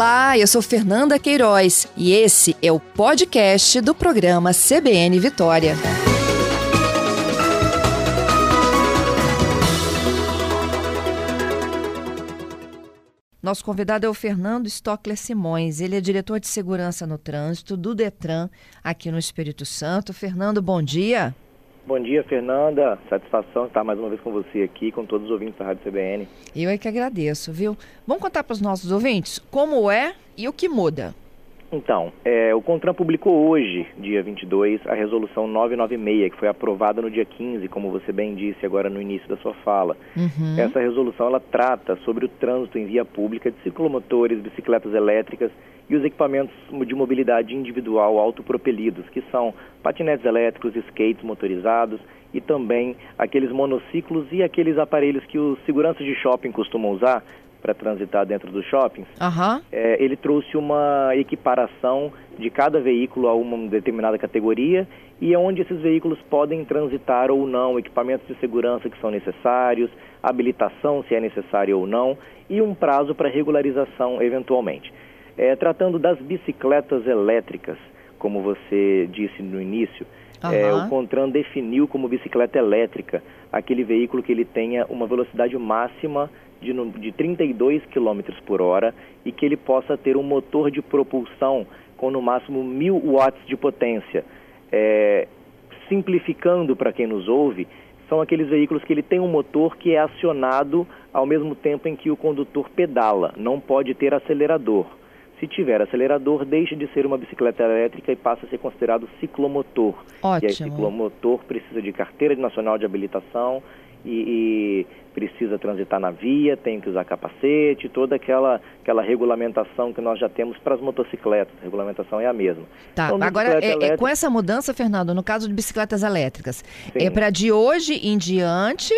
Olá, eu sou Fernanda Queiroz e esse é o podcast do programa CBN Vitória. Nosso convidado é o Fernando Stockler Simões. Ele é diretor de segurança no trânsito do Detran aqui no Espírito Santo. Fernando, bom dia. Bom dia, Fernanda. Satisfação estar mais uma vez com você aqui, com todos os ouvintes da Rádio CBN. Eu é que agradeço, viu? Vamos contar para os nossos ouvintes como é e o que muda. Então, é, o CONTRAN publicou hoje, dia 22, a resolução 996, que foi aprovada no dia 15, como você bem disse agora no início da sua fala. Uhum. Essa resolução ela trata sobre o trânsito em via pública de ciclomotores, bicicletas elétricas e os equipamentos de mobilidade individual autopropelidos, que são patinetes elétricos, skates motorizados e também aqueles monociclos e aqueles aparelhos que os seguranças de shopping costumam usar, para transitar dentro dos shoppings, uhum. é, ele trouxe uma equiparação de cada veículo a uma determinada categoria e onde esses veículos podem transitar ou não, equipamentos de segurança que são necessários, habilitação se é necessário ou não e um prazo para regularização eventualmente. É, tratando das bicicletas elétricas, como você disse no início, Uhum. É, o CONTRAN definiu como bicicleta elétrica aquele veículo que ele tenha uma velocidade máxima de, de 32 km por hora e que ele possa ter um motor de propulsão com no máximo 1000 watts de potência. É, simplificando para quem nos ouve, são aqueles veículos que ele tem um motor que é acionado ao mesmo tempo em que o condutor pedala, não pode ter acelerador. Se tiver acelerador, deixa de ser uma bicicleta elétrica e passa a ser considerado ciclomotor. Ótimo. E aí, ciclomotor precisa de carteira nacional de habilitação e, e, precisa transitar na via, tem que usar capacete, toda aquela, aquela regulamentação que nós já temos para as motocicletas. A regulamentação é a mesma. Tá, então, agora é, elétrica... é, com essa mudança, Fernando, no caso de bicicletas elétricas, Sim. é para de hoje em diante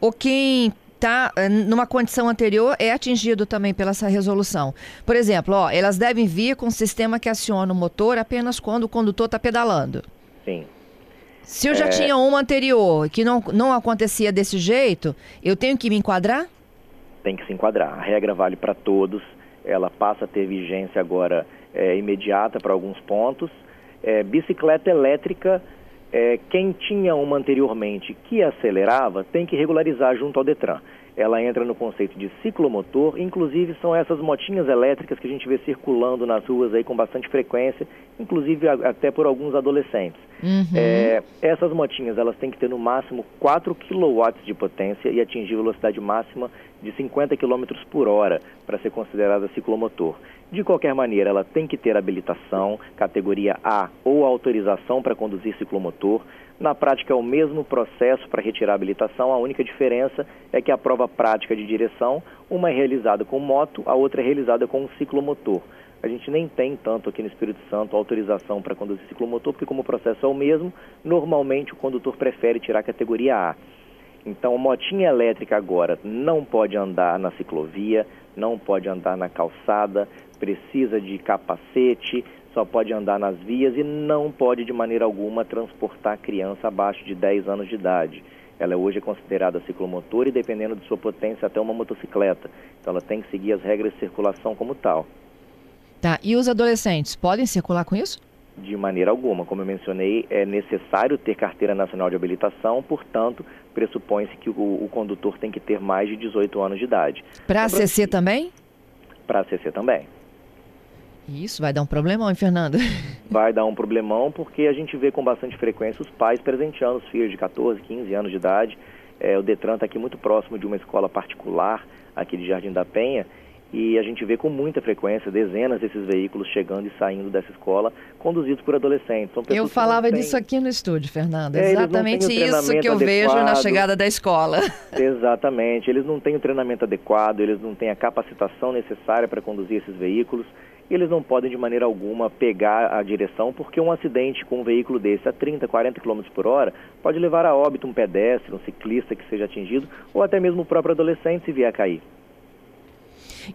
ou quem está eh, numa condição anterior é atingido também pela essa resolução. Por exemplo, ó, elas devem vir com um sistema que aciona o motor apenas quando o condutor está pedalando. Sim. Se eu já é... tinha uma anterior que não, não acontecia desse jeito, eu tenho que me enquadrar? Tem que se enquadrar. A regra vale para todos. Ela passa a ter vigência agora é, imediata para alguns pontos. É, bicicleta elétrica é, quem tinha uma anteriormente que acelerava tem que regularizar junto ao Detran. Ela entra no conceito de ciclomotor, inclusive são essas motinhas elétricas que a gente vê circulando nas ruas aí com bastante frequência, inclusive até por alguns adolescentes. Uhum. É, essas motinhas elas têm que ter no máximo 4 kW de potência e atingir velocidade máxima de 50 km por hora para ser considerada ciclomotor. De qualquer maneira, ela tem que ter habilitação, categoria A ou autorização para conduzir ciclomotor. Na prática é o mesmo processo para retirar a habilitação, a única diferença é que a prova prática de direção, uma é realizada com moto, a outra é realizada com um ciclomotor. A gente nem tem tanto aqui no Espírito Santo autorização para conduzir ciclomotor, porque como o processo é o mesmo, normalmente o condutor prefere tirar a categoria A. Então, motinha elétrica agora não pode andar na ciclovia, não pode andar na calçada, precisa de capacete, só pode andar nas vias e não pode de maneira alguma transportar criança abaixo de 10 anos de idade. Ela hoje é considerada ciclomotor e dependendo de sua potência até uma motocicleta. Então ela tem que seguir as regras de circulação como tal. Tá, e os adolescentes podem circular com isso? De maneira alguma. Como eu mencionei, é necessário ter carteira nacional de habilitação, portanto, pressupõe-se que o, o, condutor tem que ter mais de 18 anos de idade. Para a CC também? Para a CC também. Isso vai dar um problemão, hein, Fernando? Vai dar um problemão porque a gente vê com bastante frequência os pais presenteando os filhos de 14, 15 anos de idade. É, o Detran está aqui muito próximo de uma escola particular aqui de Jardim da Penha e a gente vê com muita frequência dezenas desses veículos chegando e saindo dessa escola, conduzidos por adolescentes. eu falava têm... disso aqui no estúdio, Fernando. É, Exatamente isso que eu adequado. vejo na chegada da escola. Exatamente. Eles não têm o treinamento adequado, eles não têm a capacitação necessária para conduzir esses veículos e eles não podem de maneira alguma pegar a direção, porque um acidente com um veículo desse a 30, 40 km por hora pode levar a óbito um pedestre, um ciclista que seja atingido, ou até mesmo o próprio adolescente se vier a cair.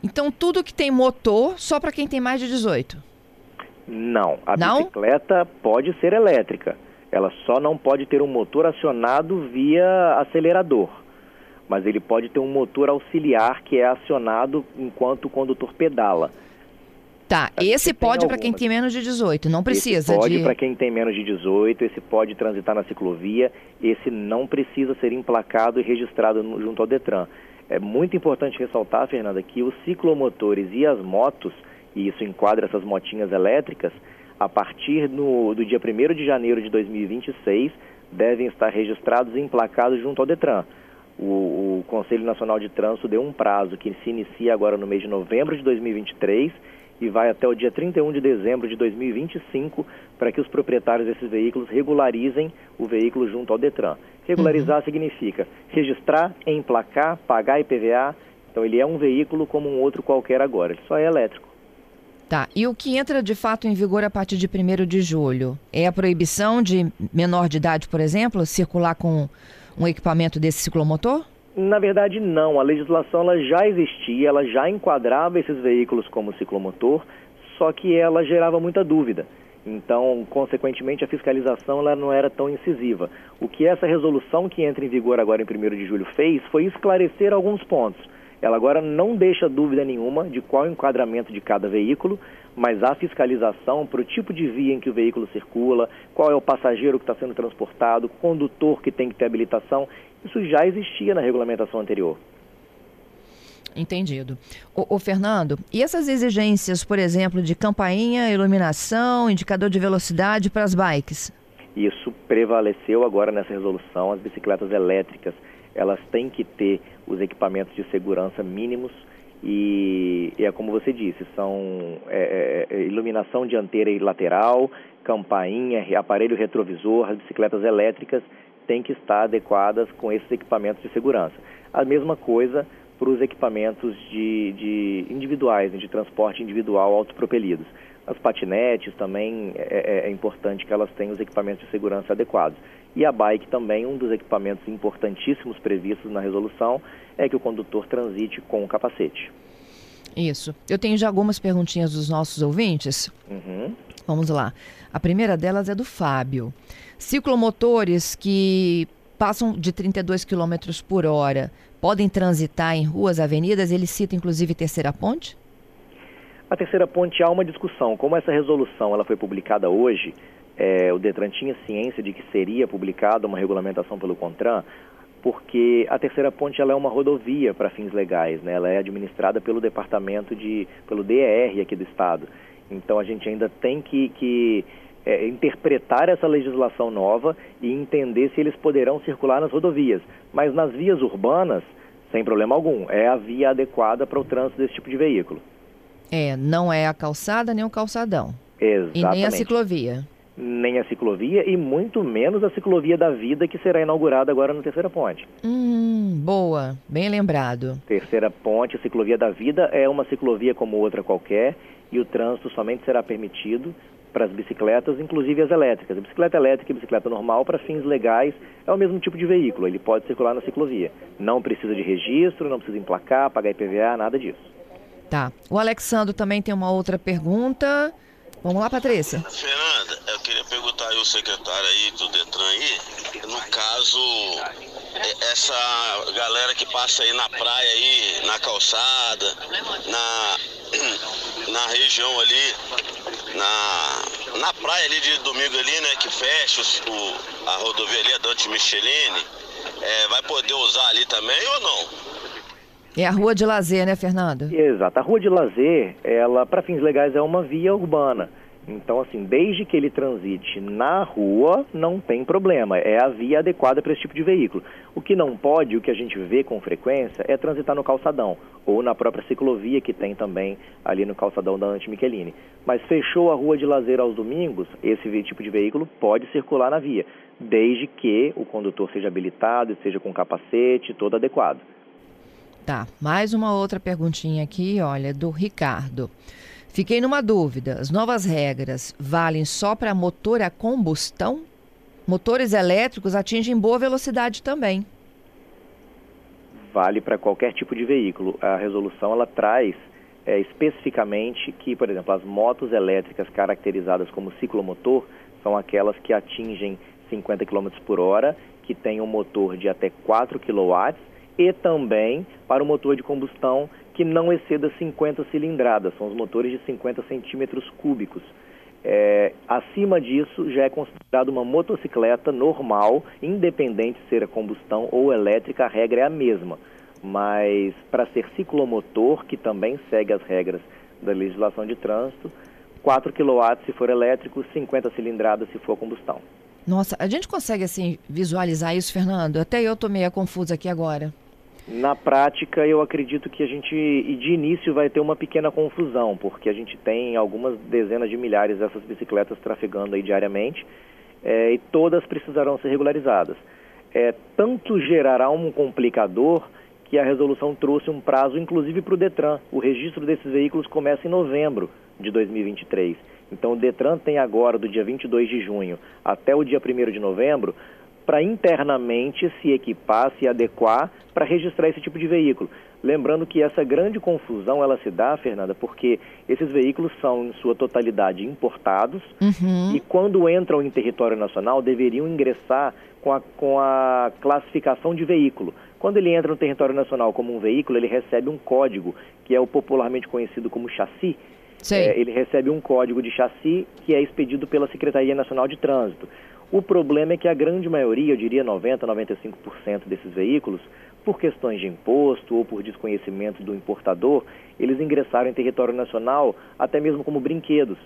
Então, tudo que tem motor, só para quem tem mais de 18? Não. A não? bicicleta pode ser elétrica. Ela só não pode ter um motor acionado via acelerador. mas ele pode ter um motor auxiliar que é acionado enquanto o condutor pedala. Tá, esse pode para quem tem menos de 18, não precisa esse pode de... para quem tem menos de 18, esse pode transitar na ciclovia, esse não precisa ser emplacado e registrado no, junto ao Detran. É muito importante ressaltar, Fernanda, que os ciclomotores e as motos, e isso enquadra essas motinhas elétricas, a partir no, do dia 1 de janeiro de 2026, devem estar registrados e emplacados junto ao Detran. O, o Conselho Nacional de Trânsito deu um prazo que se inicia agora no mês de novembro de 2023 e vai até o dia 31 de dezembro de 2025 para que os proprietários desses veículos regularizem o veículo junto ao Detran. Regularizar uhum. significa registrar, emplacar, pagar IPVA. Então ele é um veículo como um outro qualquer agora, ele só é elétrico. Tá, e o que entra de fato em vigor a partir de 1 de julho? É a proibição de menor de idade, por exemplo, circular com um equipamento desse ciclomotor? Na verdade, não. A legislação ela já existia, ela já enquadrava esses veículos como ciclomotor, só que ela gerava muita dúvida. Então, consequentemente, a fiscalização ela não era tão incisiva. O que essa resolução que entra em vigor agora em 1 de julho fez foi esclarecer alguns pontos. Ela agora não deixa dúvida nenhuma de qual o enquadramento de cada veículo, mas a fiscalização para o tipo de via em que o veículo circula, qual é o passageiro que está sendo transportado, condutor que tem que ter habilitação, isso já existia na regulamentação anterior. Entendido. O, o, Fernando, e essas exigências, por exemplo, de campainha, iluminação, indicador de velocidade para as bikes? Isso prevaleceu agora nessa resolução. As bicicletas elétricas, elas têm que ter os equipamentos de segurança mínimos e, e é como você disse, são é, é, é iluminação dianteira e lateral, campainha, aparelho retrovisor, as bicicletas elétricas têm que estar adequadas com esses equipamentos de segurança. A mesma coisa para os equipamentos de, de individuais, de transporte individual autopropelidos. As patinetes também é, é, é, importante que elas tenham os equipamentos de segurança adequados. E a bike também, um dos equipamentos importantíssimos previstos na resolução é que o condutor transite com o capacete. Isso. Eu tenho já algumas perguntinhas dos nossos ouvintes. Uhum. Vamos lá. A primeira delas é do Fábio. Ciclomotores que passam de 32 km por hora podem transitar em ruas, avenidas? Ele cita inclusive Terceira Ponte? A Terceira Ponte há uma discussão. Como essa resolução ela foi publicada hoje, é, o Detran tinha ciência de que seria publicada uma regulamentação pelo CONTRAN, porque a Terceira Ponte ela é uma rodovia para fins legais, né? ela é administrada pelo departamento de, pelo DER aqui do estado. Então a gente ainda tem que, que é, interpretar essa legislação nova e entender se eles poderão circular nas rodovias. Mas nas vias urbanas, sem problema algum, é a via adequada para o trânsito desse tipo de veículo. É, não é a calçada nem o calçadão. Exatamente. E nem a ciclovia. Nem a ciclovia e muito menos a ciclovia da vida que será inaugurada agora no Terceira Ponte. Hum, boa, bem lembrado. Terceira Ponte, a ciclovia da vida é uma ciclovia como outra qualquer e o trânsito somente será permitido para as bicicletas, inclusive as elétricas. A bicicleta elétrica e a bicicleta normal, para fins legais, é o mesmo tipo de veículo, ele pode circular na ciclovia. Não precisa de registro, não precisa emplacar, pagar IPVA, nada disso. Tá. O Alexandre também tem uma outra pergunta. Vamos lá, Patrícia. Fernanda, eu queria perguntar aí o secretário aí do Detran aí, no caso, essa galera que passa aí na praia aí, na calçada, na, na região ali, na, na praia ali de domingo ali, né, que fecha o, a rodovia ali, a Dante Michelini, é, vai poder usar ali também ou não? É a rua de lazer, né, Fernando? Exato. A rua de lazer, ela, para fins legais, é uma via urbana. Então, assim, desde que ele transite na rua, não tem problema. É a via adequada para esse tipo de veículo. O que não pode, o que a gente vê com frequência, é transitar no calçadão ou na própria ciclovia que tem também ali no calçadão da Ante Michelini. Mas fechou a rua de lazer aos domingos, esse tipo de veículo pode circular na via, desde que o condutor seja habilitado e seja com capacete todo adequado. Tá, mais uma outra perguntinha aqui, olha, do Ricardo. Fiquei numa dúvida. As novas regras valem só para motor a combustão? Motores elétricos atingem boa velocidade também. Vale para qualquer tipo de veículo. A resolução ela traz é, especificamente que, por exemplo, as motos elétricas caracterizadas como ciclomotor são aquelas que atingem 50 km por hora, que têm um motor de até 4 kW e também para o motor de combustão que não exceda 50 cilindradas, são os motores de 50 centímetros cúbicos. É, acima disso, já é considerado uma motocicleta normal, independente se ser a combustão ou elétrica, a regra é a mesma. Mas para ser ciclomotor, que também segue as regras da legislação de trânsito, 4 kW se for elétrico, 50 cilindradas se for combustão. Nossa, a gente consegue assim visualizar isso, Fernando? Até eu tô meio confusa aqui agora. Na prática, eu acredito que a gente, de início, vai ter uma pequena confusão, porque a gente tem algumas dezenas de milhares dessas bicicletas trafegando aí diariamente é, e todas precisarão ser regularizadas. É, tanto gerará um complicador que a resolução trouxe um prazo, inclusive para o Detran. O registro desses veículos começa em novembro de 2023. Então, o Detran tem agora, do dia 22 de junho até o dia 1 de novembro, para internamente se equipar, se adequar para registrar esse tipo de veículo. Lembrando que essa grande confusão ela se dá, Fernanda, porque esses veículos são em sua totalidade importados uhum. e quando entram em território nacional deveriam ingressar com a, com a classificação de veículo. Quando ele entra no território nacional como um veículo, ele recebe um código que é o popularmente conhecido como chassi. É, ele recebe um código de chassi que é expedido pela Secretaria Nacional de Trânsito. O problema é que a grande maioria, eu diria 90, 95% desses veículos, por questões de imposto ou por desconhecimento do importador, eles ingressaram em território nacional até mesmo como brinquedos.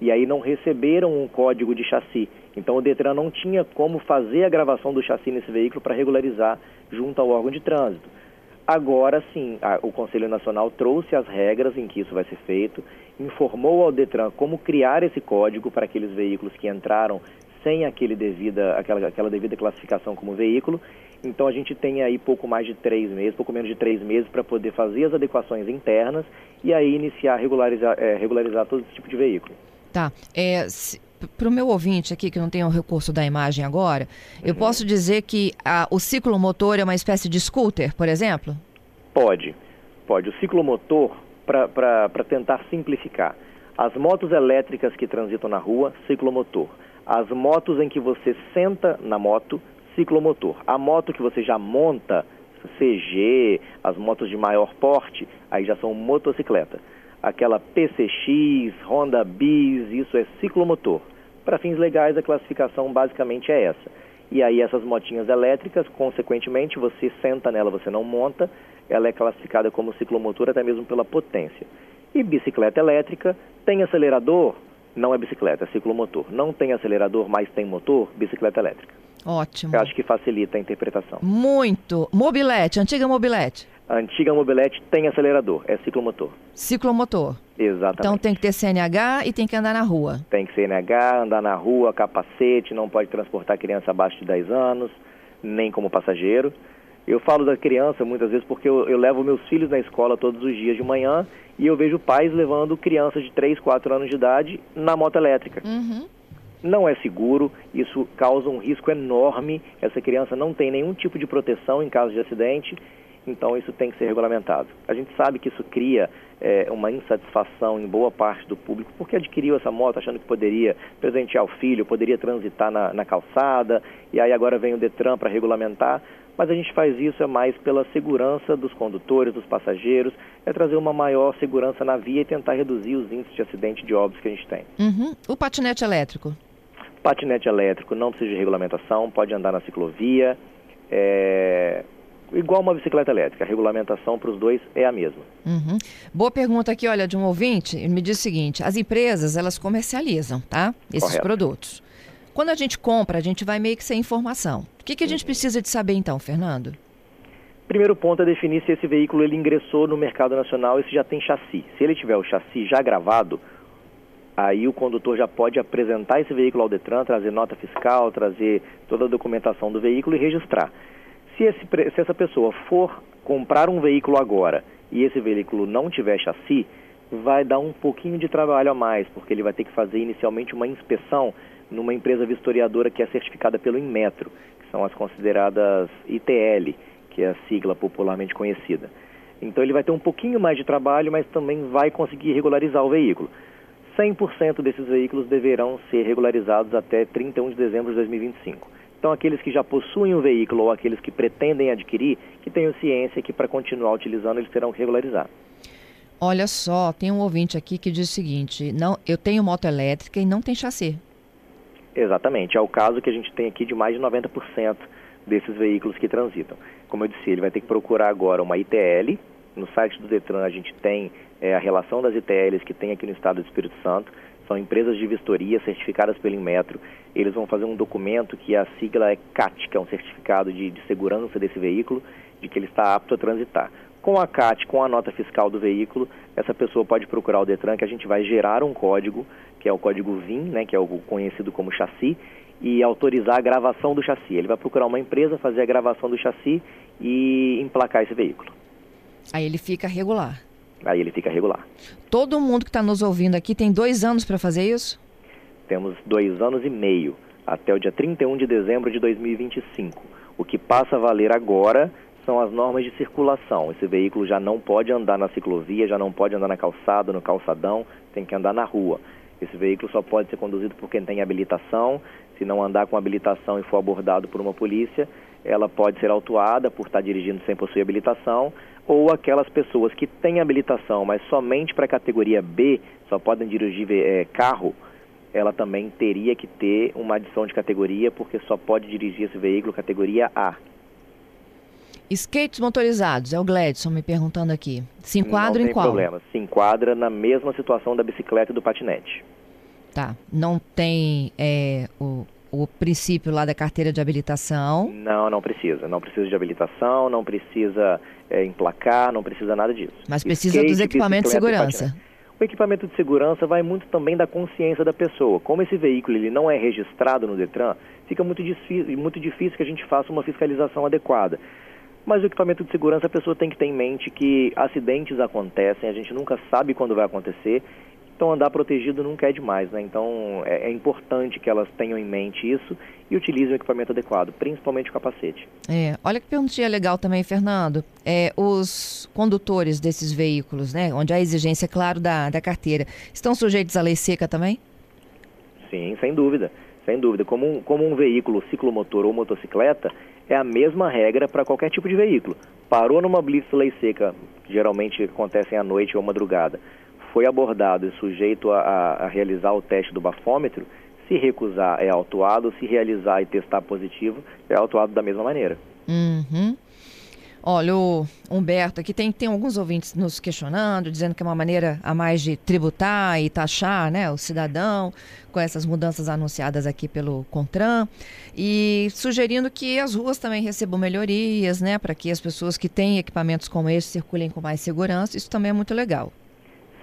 E aí não receberam um código de chassi. Então o Detran não tinha como fazer a gravação do chassi nesse veículo para regularizar junto ao órgão de trânsito. Agora sim, a, o Conselho Nacional trouxe as regras em que isso vai ser feito, informou ao Detran como criar esse código para aqueles veículos que entraram sem aquele devida, aquela, aquela devida classificação como veículo. Então a gente tem aí pouco mais de três meses, pouco menos de três meses para poder fazer as adequações internas e aí iniciar regularizar, é, regularizar todo esse tipo de veículo. Tá. É, para o meu ouvinte aqui, que não tem o recurso da imagem agora, uhum. eu posso dizer que a, o ciclomotor é uma espécie de scooter, por exemplo? Pode, pode. O ciclomotor, para tentar simplificar, as motos elétricas que transitam na rua, ciclomotor as motos em que você senta na moto, ciclomotor. A moto que você já monta, CG, as motos de maior porte, aí já são motocicleta. Aquela PCX, Honda Bis, isso é ciclomotor. Para fins legais, a classificação basicamente é essa. E aí essas motinhas elétricas, consequentemente, você senta nela, você não monta, ela é classificada como ciclomotor até mesmo pela potência. E bicicleta elétrica tem acelerador? Não é bicicleta, é ciclomotor. Não tem acelerador, mas tem motor, bicicleta elétrica. Ótimo. Eu acho que facilita a interpretação. Muito. Mobilete, antiga mobilete. A antiga mobilete tem acelerador, é ciclomotor. Ciclomotor. Exatamente. Então tem que ter CNH e tem que andar na rua. Tem que CNH, andar na rua, capacete, não pode transportar criança abaixo de 10 anos, nem como passageiro. Eu falo da criança muitas vezes porque eu, eu, levo meus filhos na escola todos os dias de manhã e eu vejo pais levando crianças de 3, 4 anos de idade na moto elétrica. Uhum. Não é seguro, isso causa um risco enorme. Essa criança não tem nenhum tipo de proteção em caso de acidente, então isso tem que ser regulamentado. A gente sabe que isso cria é, uma insatisfação em boa parte do público, porque adquiriu essa moto achando que poderia presentear o filho, poderia transitar na, na calçada, e aí agora vem o Detran para regulamentar mas a gente faz isso é mais pela segurança dos condutores, dos passageiros, é trazer uma maior segurança na via e tentar reduzir os índices de acidente de óbitos que a gente tem. Uhum. O patinete elétrico? Patinete elétrico não precisa de regulamentação, pode andar na ciclovia, é... igual uma bicicleta elétrica, a regulamentação para os dois é a mesma. Uhum. Boa pergunta aqui, olha, de um ouvinte, ele me diz o seguinte, as empresas, elas comercializam, tá? Esses Correto. produtos. Quando a gente compra, a gente vai meio que sem informação. O que, que a gente precisa de saber então, Fernando? Primeiro ponto é definir se esse veículo ele ingressou no mercado nacional e se já tem chassi. Se ele tiver o chassi já gravado, aí o condutor já pode apresentar esse veículo ao Detran, trazer nota fiscal, trazer toda a documentação do veículo e registrar. Se, esse, se essa pessoa for comprar um veículo agora e esse veículo não tiver chassi, vai dar um pouquinho de trabalho a mais, porque ele vai ter que fazer inicialmente uma inspeção numa empresa vistoriadora que é certificada pelo Inmetro, que são as consideradas ITL, que é a sigla popularmente conhecida. Então ele vai ter um pouquinho mais de trabalho, mas também vai conseguir regularizar o veículo. 100% desses veículos deverão ser regularizados até 31 de dezembro de 2025. Então, aqueles que já possuem o veículo ou aqueles que pretendem adquirir, que tenham ciência que para continuar utilizando eles terão que regularizar. Olha só, tem um ouvinte aqui que diz o seguinte: não, eu tenho moto elétrica e não tem chassi. Exatamente, é o caso que a gente tem aqui de mais de 90% desses veículos que transitam. Como eu disse, ele vai ter que procurar agora uma ITL. No site do Detran a gente tem é, a relação das ITLs que tem aqui no estado do Espírito Santo. São empresas de vistoria certificadas pelo Inmetro. Eles vão fazer um documento que a sigla é CAT, que é um certificado de, de segurança desse veículo, de que ele está apto a transitar. Com a CAT, com a nota fiscal do veículo, essa pessoa pode procurar o Detran, que a gente vai gerar um código, que é o código VIN, né, que é o conhecido como chassi, e autorizar a gravação do chassi. Ele vai procurar uma empresa, fazer a gravação do chassi e emplacar esse veículo. Aí ele fica regular. Aí ele fica regular. Todo mundo que está nos ouvindo aqui tem dois anos para fazer isso? Temos dois anos e meio, até o dia 31 de dezembro de 2025. O que passa a valer agora são as normas de circulação. Esse veículo já não pode andar na ciclovia, já não pode andar na calçada, no calçadão, tem que andar na rua. Esse veículo só pode ser conduzido por quem tem habilitação. Se não andar com habilitação e for abordado por uma polícia, ela pode ser autuada por estar dirigindo sem possuir habilitação, ou aquelas pessoas que têm habilitação, mas somente para a categoria B, só podem dirigir é, carro, ela também teria que ter uma adição de categoria, porque só pode dirigir esse veículo categoria A. Skates motorizados, é o Gladson me perguntando aqui. Se enquadra em qual? Não tem problema, se enquadra na mesma situação da bicicleta e do patinete. Tá, não tem é, o, o princípio lá da carteira de habilitação? Não, não precisa. Não precisa de habilitação, não precisa é, emplacar, não precisa nada disso. Mas precisa Skate, dos equipamentos de segurança. O equipamento de segurança vai muito também da consciência da pessoa. Como esse veículo ele não é registrado no Detran, fica muito difícil, muito difícil que a gente faça uma fiscalização adequada. Mas o equipamento de segurança a pessoa tem que ter em mente que acidentes acontecem, a gente nunca sabe quando vai acontecer. Então andar protegido nunca é demais, né? Então é, é importante que elas tenham em mente isso e utilizem o equipamento adequado, principalmente o capacete. É, olha que perguntinha legal também, Fernando. É, os condutores desses veículos, né, onde há exigência, claro, da, da carteira, estão sujeitos à lei seca também? Sim, sem dúvida. Sem dúvida. Como um, como um veículo ciclomotor ou motocicleta, é a mesma regra para qualquer tipo de veículo. Parou numa blitz lei seca, geralmente acontecem à noite ou madrugada, foi abordado e sujeito a, a, a realizar o teste do bafômetro, se recusar é autuado, se realizar e testar positivo, é autuado da mesma maneira. Uhum. Olha, o Humberto, aqui tem, tem alguns ouvintes nos questionando, dizendo que é uma maneira a mais de tributar e taxar né, o cidadão, com essas mudanças anunciadas aqui pelo CONTRAN, e sugerindo que as ruas também recebam melhorias, né, para que as pessoas que têm equipamentos como esse circulem com mais segurança. Isso também é muito legal.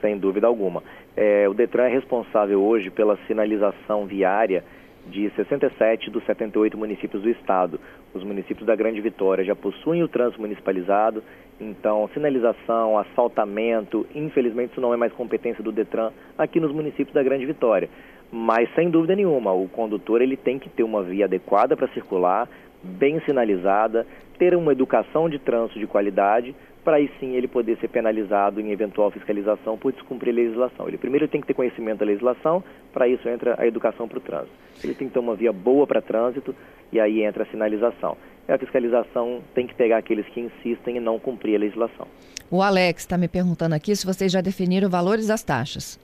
Sem dúvida alguma. É, o Detran é responsável hoje pela sinalização viária de 67 dos 78 municípios do estado. Os municípios da Grande Vitória já possuem o trânsito municipalizado, então sinalização, assaltamento, infelizmente isso não é mais competência do Detran aqui nos municípios da Grande Vitória. Mas sem dúvida nenhuma, o condutor ele tem que ter uma via adequada para circular, bem sinalizada, ter uma educação de trânsito de qualidade para aí sim ele poder ser penalizado em eventual fiscalização por descumprir a legislação. Ele primeiro tem que ter conhecimento da legislação, para isso entra a educação para o trânsito. Ele tem que ter uma via boa para trânsito e aí entra a sinalização. E a fiscalização tem que pegar aqueles que insistem em não cumprir a legislação. O Alex está me perguntando aqui se vocês já definiram valores das taxas.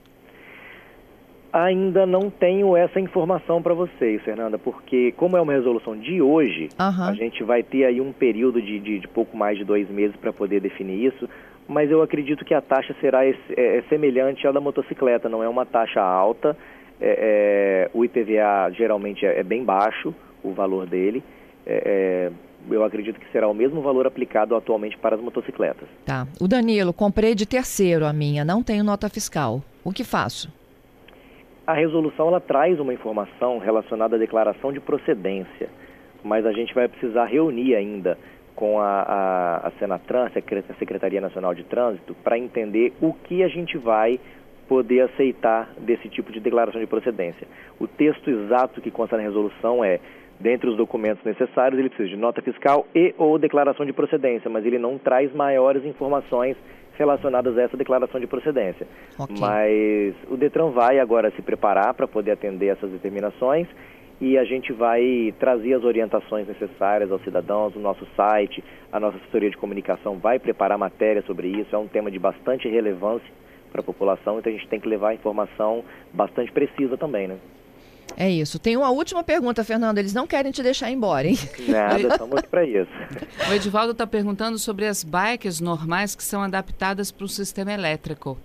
Ainda não tenho essa informação para vocês, Fernanda, porque como é uma resolução de hoje, uhum. a gente vai ter aí um período de, de, de pouco mais de dois meses para poder definir isso, mas eu acredito que a taxa será é, é semelhante à da motocicleta, não é uma taxa alta, é, é, o IPVA geralmente é, é, bem baixo, o valor dele, eu acredito que será o mesmo valor aplicado atualmente para as motocicletas. Tá. O Danilo, comprei de terceiro a minha, não tenho nota fiscal. O que faço? A resolução ela traz uma informação relacionada à declaração de procedência, mas a gente vai precisar reunir ainda com a, a, a Senatran, a Secretaria Nacional de Trânsito, para entender o que a gente vai poder aceitar desse tipo de declaração de procedência. O texto exato que consta na resolução é, dentre os documentos necessários, ele precisa de nota fiscal e ou declaração de procedência, mas ele não traz maiores informações relacionadas a essa declaração de procedência. Okay. Mas o Detran vai agora se preparar para poder atender essas determinações e a gente vai trazer as orientações necessárias aos cidadãos no nosso site. A nossa assessoria de comunicação vai preparar matéria sobre isso. É um tema de bastante relevância para a população, então a gente tem que levar informação bastante precisa também, né? É isso. Tem uma última pergunta, Fernando. Eles não querem te deixar embora, hein? Nada, estamos aqui para isso. O Edivaldo está perguntando sobre as bikes normais que são adaptadas para o sistema elétrico.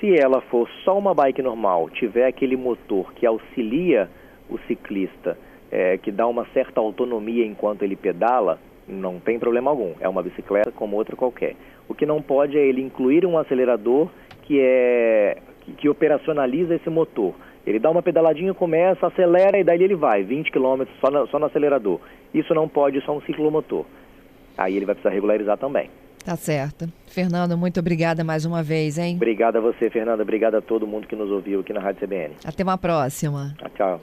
Se ela for só uma bike normal, tiver aquele motor que auxilia o ciclista, é, que dá uma certa autonomia enquanto ele pedala, não tem problema algum. É uma bicicleta como outra qualquer. O que não pode é ele incluir um acelerador que é que, que operacionaliza esse motor. Ele dá uma pedaladinha, começa, acelera e daí ele vai, 20 km só, na, só no acelerador. Isso não pode, só um ciclomotor. Aí ele vai precisar regularizar também. Tá certo. Fernando, muito obrigada mais uma vez, hein? Obrigada a você, Fernanda. Obrigada a todo mundo que nos ouviu aqui na Rádio CBN. Até uma próxima. Tchau.